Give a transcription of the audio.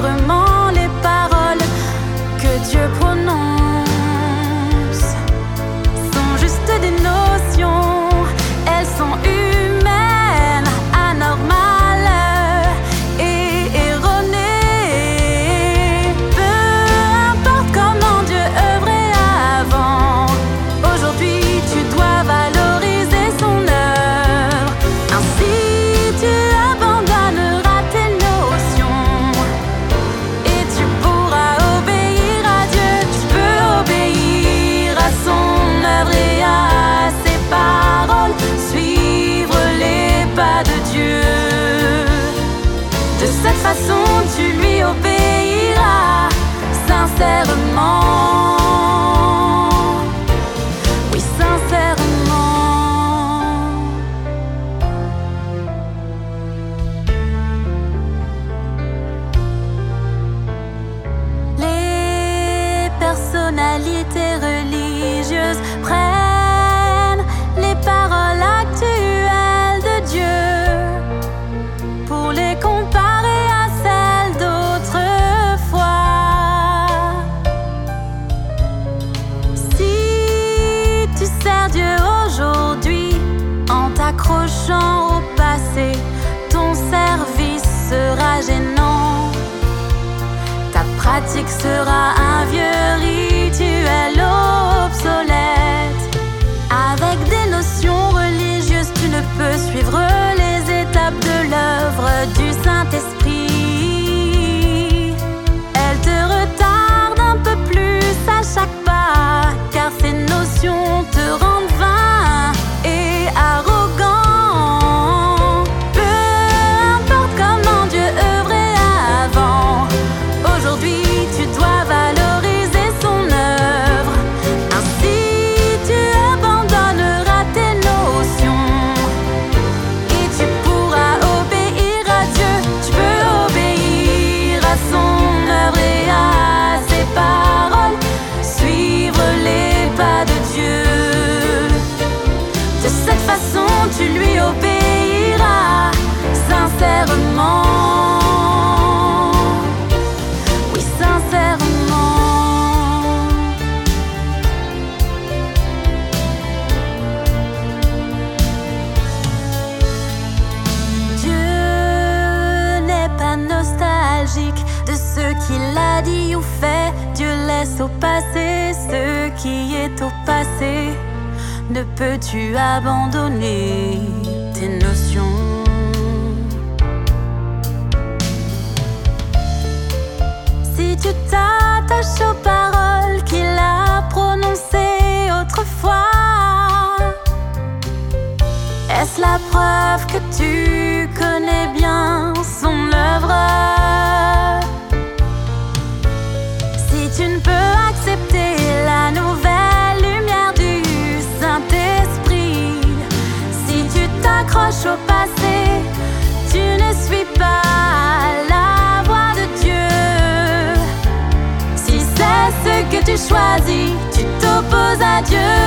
murmure cette façon, tu lui obéiras sincèrement. Sera un vieux rituel obsolète. Avec des notions religieuses, tu ne peux suivre les étapes de l'œuvre du Saint-Esprit. Elle te retarde un peu plus à chaque pas, car ces notions te rendent au passé ce qui est au passé. Ne peux-tu abandonner tes notions? Si tu t'attaches aux paroles qu'il a prononcées autrefois, est-ce la preuve que tu connais bien t'accroches au passé, tu ne suis pas la voix de Dieu. Si c'est ce que tu choisis, tu t'opposes à Dieu.